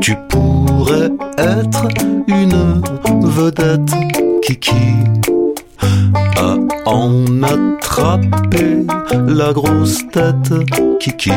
Tu pourrais être une vedette, Kiki. À en attraper la grosse tête, Kiki.